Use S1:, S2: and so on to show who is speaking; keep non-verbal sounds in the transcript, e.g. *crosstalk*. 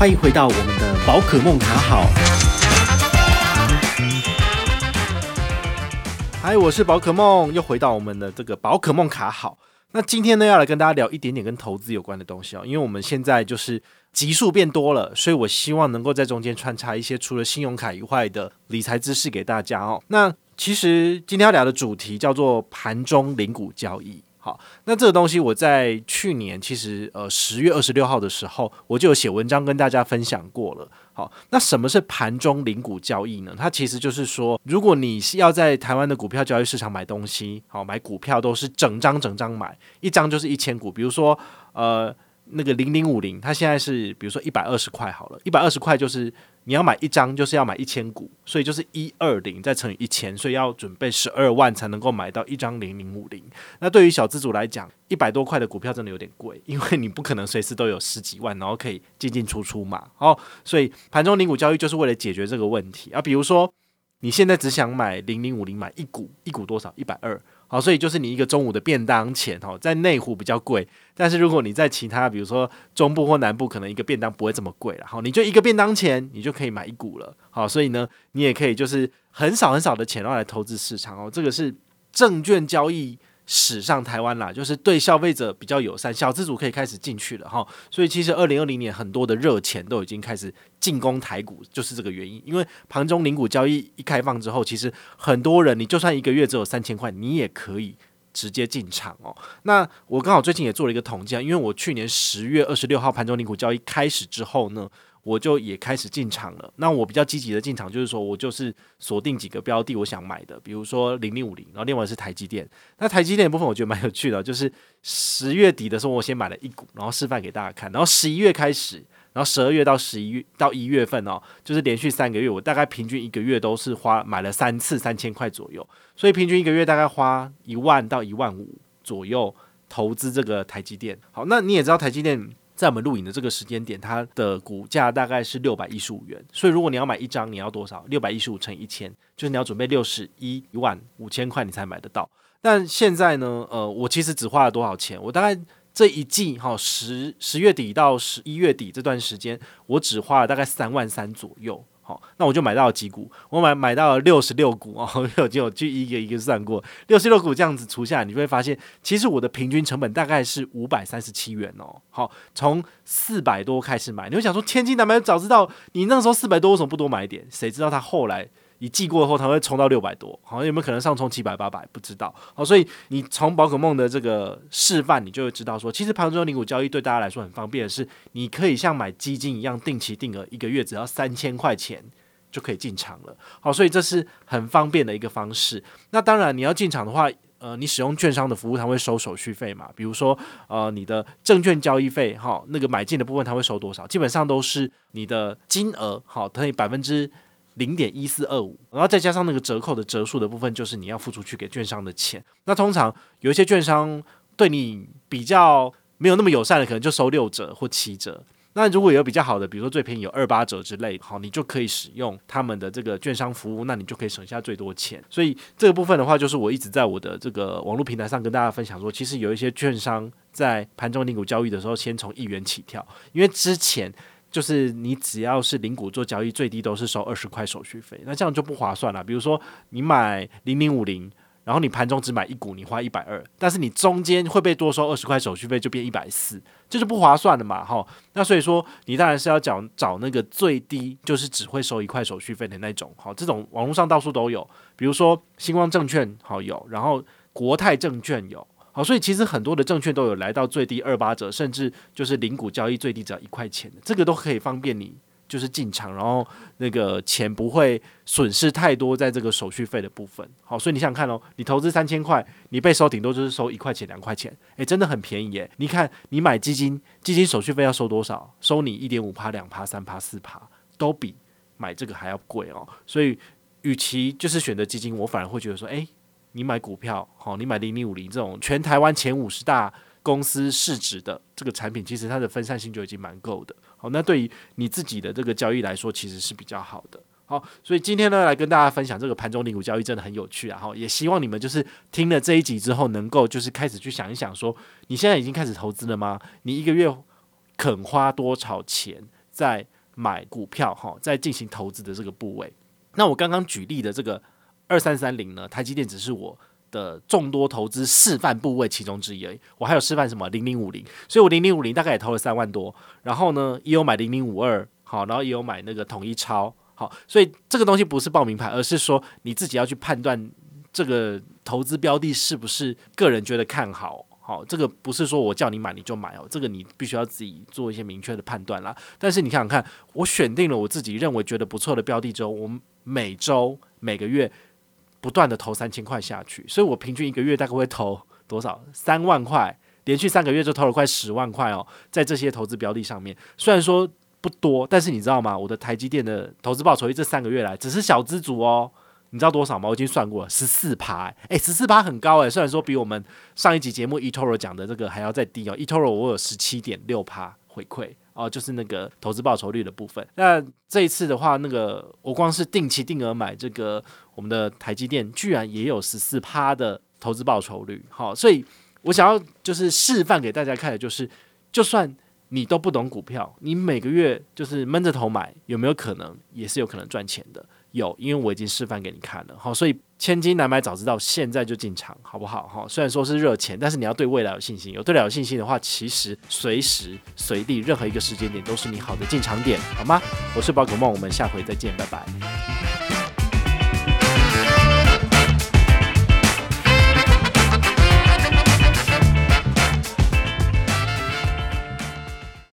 S1: 欢迎回到我们的宝可梦卡好。嗨，我是宝可梦，又回到我们的这个宝可梦卡好。那今天呢，要来跟大家聊一点点跟投资有关的东西哦，因为我们现在就是集数变多了，所以我希望能够在中间穿插一些除了信用卡以外的理财知识给大家哦。那其实今天要聊的主题叫做盘中零股交易。好，那这个东西我在去年其实呃十月二十六号的时候，我就有写文章跟大家分享过了。好，那什么是盘中零股交易呢？它其实就是说，如果你是要在台湾的股票交易市场买东西，好，买股票都是整张整张买，一张就是一千股。比如说呃那个零零五零，它现在是比如说一百二十块好了，一百二十块就是。你要买一张，就是要买一千股，所以就是一二零再乘以一千，所以要准备十二万才能够买到一张零零五零。那对于小资主来讲，一百多块的股票真的有点贵，因为你不可能随时都有十几万，然后可以进进出出嘛。哦，所以盘中零股交易就是为了解决这个问题啊。比如说你现在只想买零零五零，买一股，一股多少？一百二。好，所以就是你一个中午的便当钱哦，在内湖比较贵，但是如果你在其他，比如说中部或南部，可能一个便当不会这么贵了。好，你就一个便当钱，你就可以买一股了。好，所以呢，你也可以就是很少很少的钱然后来投资市场哦，这个是证券交易。史上台湾啦，就是对消费者比较友善，小资主可以开始进去了哈。所以其实二零二零年很多的热钱都已经开始进攻台股，就是这个原因。因为盘中零股交易一开放之后，其实很多人，你就算一个月只有三千块，你也可以直接进场哦。那我刚好最近也做了一个统计啊，因为我去年十月二十六号盘中零股交易开始之后呢。我就也开始进场了。那我比较积极的进场，就是说我就是锁定几个标的，我想买的，比如说零零五零，然后另外是台积电。那台积电的部分我觉得蛮有趣的，就是十月底的时候我先买了一股，然后示范给大家看。然后十一月开始，然后十二月到十一月到一月份哦，就是连续三个月，我大概平均一个月都是花买了三次三千块左右，所以平均一个月大概花一万到一万五左右投资这个台积电。好，那你也知道台积电。在我们录影的这个时间点，它的股价大概是六百一十五元，所以如果你要买一张，你要多少？六百一十五乘一千，就是你要准备六十一万五千块，你才买得到。但现在呢，呃，我其实只花了多少钱？我大概这一季哈，十十月底到十一月底这段时间，我只花了大概三万三左右。那我就买到了几股，我买买到了六十六股哦，我 *laughs* 就就一个一个算过，六十六股这样子除下来，你就会发现，其实我的平均成本大概是五百三十七元哦。好，从四百多开始买，你会想说千金难买，早知道你那时候四百多，为什么不多买一点？谁知道他后来。一季过后，它会冲到六百多，好像有没有可能上冲七百八百？不知道。好，所以你从宝可梦的这个示范，你就会知道说，其实盘中零股交易对大家来说很方便的是，你可以像买基金一样定期定额，一个月只要三千块钱就可以进场了。好，所以这是很方便的一个方式。那当然，你要进场的话，呃，你使用券商的服务，它会收手续费嘛？比如说，呃，你的证券交易费，哈，那个买进的部分，它会收多少？基本上都是你的金额，好，等于百分之。零点一四二五，然后再加上那个折扣的折数的部分，就是你要付出去给券商的钱。那通常有一些券商对你比较没有那么友善的，可能就收六折或七折。那如果有比较好的，比如说最便宜有二八折之类，好，你就可以使用他们的这个券商服务，那你就可以省下最多钱。所以这个部分的话，就是我一直在我的这个网络平台上跟大家分享说，其实有一些券商在盘中零股交易的时候，先从一元起跳，因为之前。就是你只要是零股做交易，最低都是收二十块手续费，那这样就不划算了。比如说你买零零五零，然后你盘中只买一股，你花一百二，但是你中间会被多收二十块手续费，就变一百四，这就不划算了嘛，哈。那所以说你当然是要找找那个最低，就是只会收一块手续费的那种，好，这种网络上到处都有，比如说新光证券好有，然后国泰证券有。好，所以其实很多的证券都有来到最低二八折，甚至就是零股交易最低只要一块钱的，这个都可以方便你就是进场，然后那个钱不会损失太多在这个手续费的部分。好，所以你想想看哦，你投资三千块，你被收顶多就是收一块钱两块钱，诶，真的很便宜耶！你看你买基金，基金手续费要收多少？收你一点五趴、两趴、三趴、四趴，都比买这个还要贵哦。所以与其就是选择基金，我反而会觉得说，诶。你买股票，好，你买零零五零这种全台湾前五十大公司市值的这个产品，其实它的分散性就已经蛮够的。好，那对于你自己的这个交易来说，其实是比较好的。好，所以今天呢，来跟大家分享这个盘中零股交易真的很有趣啊！哈，也希望你们就是听了这一集之后，能够就是开始去想一想，说你现在已经开始投资了吗？你一个月肯花多少钱？在买股票哈，在进行投资的这个部位。那我刚刚举例的这个二三三零呢，台积电只是我的众多投资示范部位其中之一而已。我还有示范什么零零五零，所以我零零五零大概也投了三万多，然后呢也有买零零五二，好，然后也有买那个统一超，好，所以这个东西不是报名牌，而是说你自己要去判断这个投资标的是不是个人觉得看好。好，这个不是说我叫你买你就买哦，这个你必须要自己做一些明确的判断啦。但是你想想看，我选定了我自己认为觉得不错的标的之后，我每周每个月不断的投三千块下去，所以我平均一个月大概会投多少？三万块，连续三个月就投了快十万块哦，在这些投资标的上面，虽然说不多，但是你知道吗？我的台积电的投资报酬率这三个月来只是小资族哦。你知道多少吗？我已经算过了，十四趴，哎，十四趴很高哎。虽然说比我们上一集节目 eToro 讲的这个还要再低哦。eToro 我有十七点六趴回馈哦，就是那个投资报酬率的部分。那这一次的话，那个我光是定期定额买这个我们的台积电，居然也有十四趴的投资报酬率。好，所以我想要就是示范给大家看的，就是就算你都不懂股票，你每个月就是闷着头买，有没有可能也是有可能赚钱的。有，因为我已经示范给你看了，好，所以千金难买早知道，现在就进场，好不好？哈，虽然说是热钱，但是你要对未来有信心。有对未来有信心的话，其实随时随地任何一个时间点都是你好的进场点，好吗？我是宝可梦，我们下回再见，拜拜。